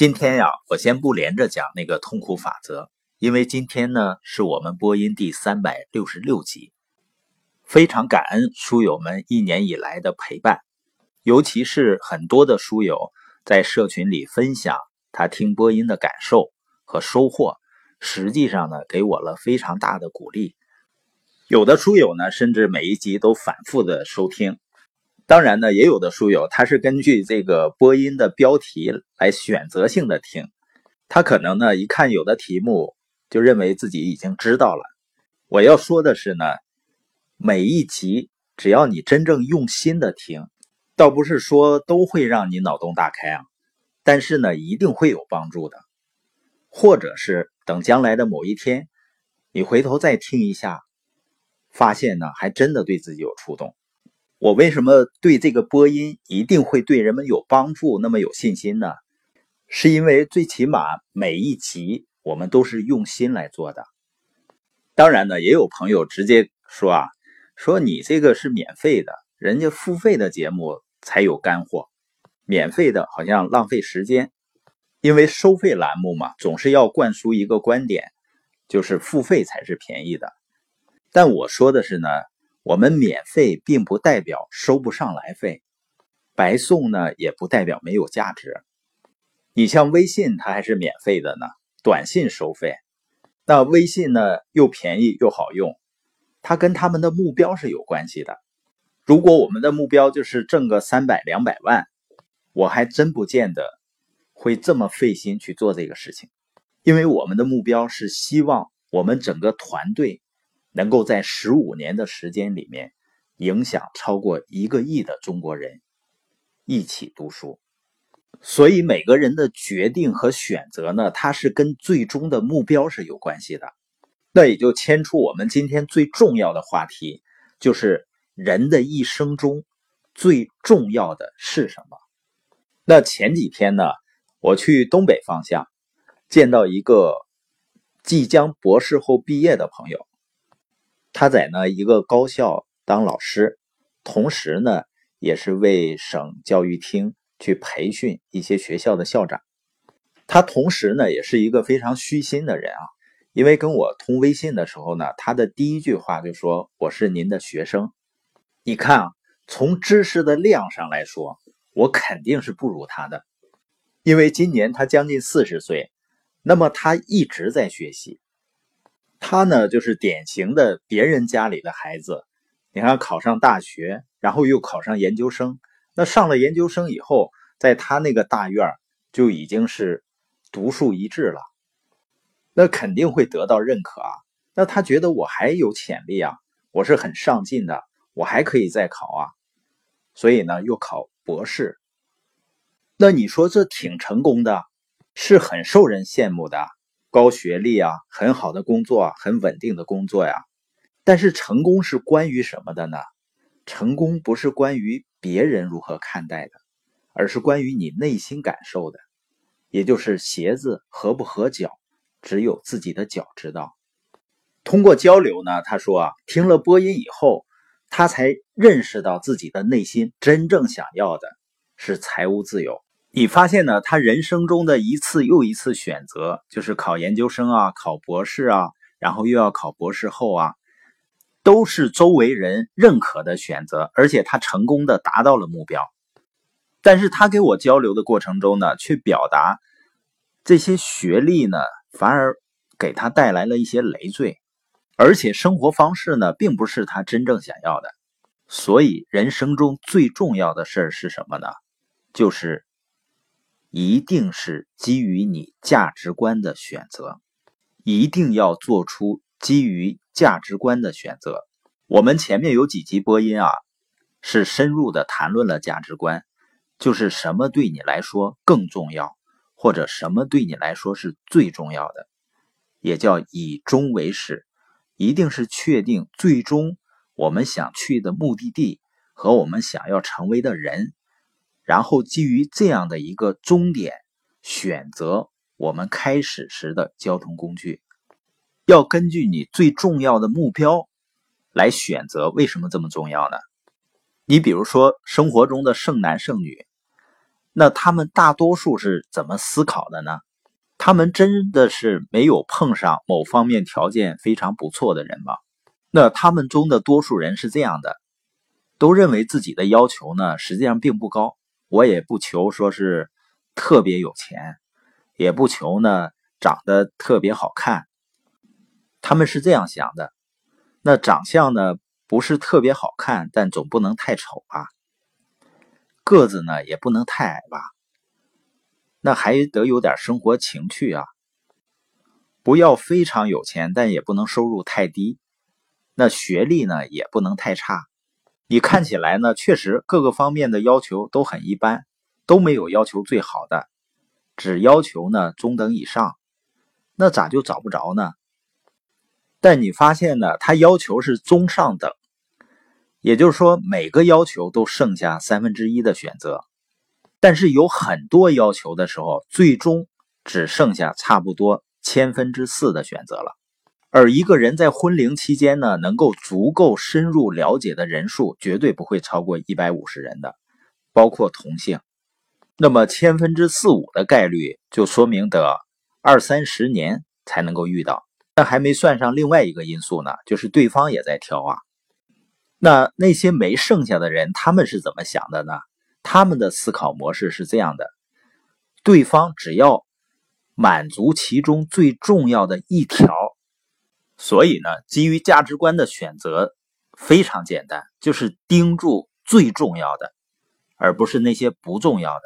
今天呀，我先不连着讲那个痛苦法则，因为今天呢是我们播音第三百六十六集。非常感恩书友们一年以来的陪伴，尤其是很多的书友在社群里分享他听播音的感受和收获，实际上呢给我了非常大的鼓励。有的书友呢甚至每一集都反复的收听。当然呢，也有的书友他是根据这个播音的标题来选择性的听，他可能呢一看有的题目就认为自己已经知道了。我要说的是呢，每一集只要你真正用心的听，倒不是说都会让你脑洞大开啊，但是呢一定会有帮助的。或者是等将来的某一天，你回头再听一下，发现呢还真的对自己有触动。我为什么对这个播音一定会对人们有帮助那么有信心呢？是因为最起码每一集我们都是用心来做的。当然呢，也有朋友直接说啊，说你这个是免费的，人家付费的节目才有干货，免费的好像浪费时间。因为收费栏目嘛，总是要灌输一个观点，就是付费才是便宜的。但我说的是呢。我们免费并不代表收不上来费，白送呢也不代表没有价值。你像微信，它还是免费的呢，短信收费。那微信呢又便宜又好用，它跟他们的目标是有关系的。如果我们的目标就是挣个三百两百万，我还真不见得会这么费心去做这个事情，因为我们的目标是希望我们整个团队。能够在十五年的时间里面，影响超过一个亿的中国人一起读书，所以每个人的决定和选择呢，它是跟最终的目标是有关系的。那也就牵出我们今天最重要的话题，就是人的一生中最重要的是什么？那前几天呢，我去东北方向，见到一个即将博士后毕业的朋友。他在呢一个高校当老师，同时呢也是为省教育厅去培训一些学校的校长。他同时呢也是一个非常虚心的人啊，因为跟我通微信的时候呢，他的第一句话就说：“我是您的学生。”你看啊，从知识的量上来说，我肯定是不如他的，因为今年他将近四十岁，那么他一直在学习。他呢，就是典型的别人家里的孩子。你看，考上大学，然后又考上研究生。那上了研究生以后，在他那个大院就已经是独树一帜了。那肯定会得到认可啊。那他觉得我还有潜力啊，我是很上进的，我还可以再考啊。所以呢，又考博士。那你说这挺成功的，是很受人羡慕的。高学历啊，很好的工作啊，很稳定的工作呀。但是成功是关于什么的呢？成功不是关于别人如何看待的，而是关于你内心感受的。也就是鞋子合不合脚，只有自己的脚知道。通过交流呢，他说啊，听了播音以后，他才认识到自己的内心真正想要的是财务自由。你发现呢？他人生中的一次又一次选择，就是考研究生啊，考博士啊，然后又要考博士后啊，都是周围人认可的选择，而且他成功的达到了目标。但是他给我交流的过程中呢，却表达这些学历呢，反而给他带来了一些累赘，而且生活方式呢，并不是他真正想要的。所以，人生中最重要的事儿是什么呢？就是。一定是基于你价值观的选择，一定要做出基于价值观的选择。我们前面有几集播音啊，是深入的谈论了价值观，就是什么对你来说更重要，或者什么对你来说是最重要的，也叫以终为始，一定是确定最终我们想去的目的地和我们想要成为的人。然后基于这样的一个终点，选择我们开始时的交通工具，要根据你最重要的目标来选择。为什么这么重要呢？你比如说生活中的剩男剩女，那他们大多数是怎么思考的呢？他们真的是没有碰上某方面条件非常不错的人吗？那他们中的多数人是这样的，都认为自己的要求呢，实际上并不高。我也不求说是特别有钱，也不求呢长得特别好看。他们是这样想的。那长相呢，不是特别好看，但总不能太丑吧？个子呢，也不能太矮吧？那还得有点生活情趣啊！不要非常有钱，但也不能收入太低。那学历呢，也不能太差。你看起来呢，确实各个方面的要求都很一般，都没有要求最好的，只要求呢中等以上。那咋就找不着呢？但你发现呢，他要求是中上等，也就是说每个要求都剩下三分之一的选择，但是有很多要求的时候，最终只剩下差不多千分之四的选择了。而一个人在婚龄期间呢，能够足够深入了解的人数绝对不会超过一百五十人的，包括同性。那么千分之四五的概率，就说明得二三十年才能够遇到。那还没算上另外一个因素呢，就是对方也在挑啊。那那些没剩下的人，他们是怎么想的呢？他们的思考模式是这样的：对方只要满足其中最重要的一条，所以呢，基于价值观的选择非常简单，就是盯住最重要的，而不是那些不重要的。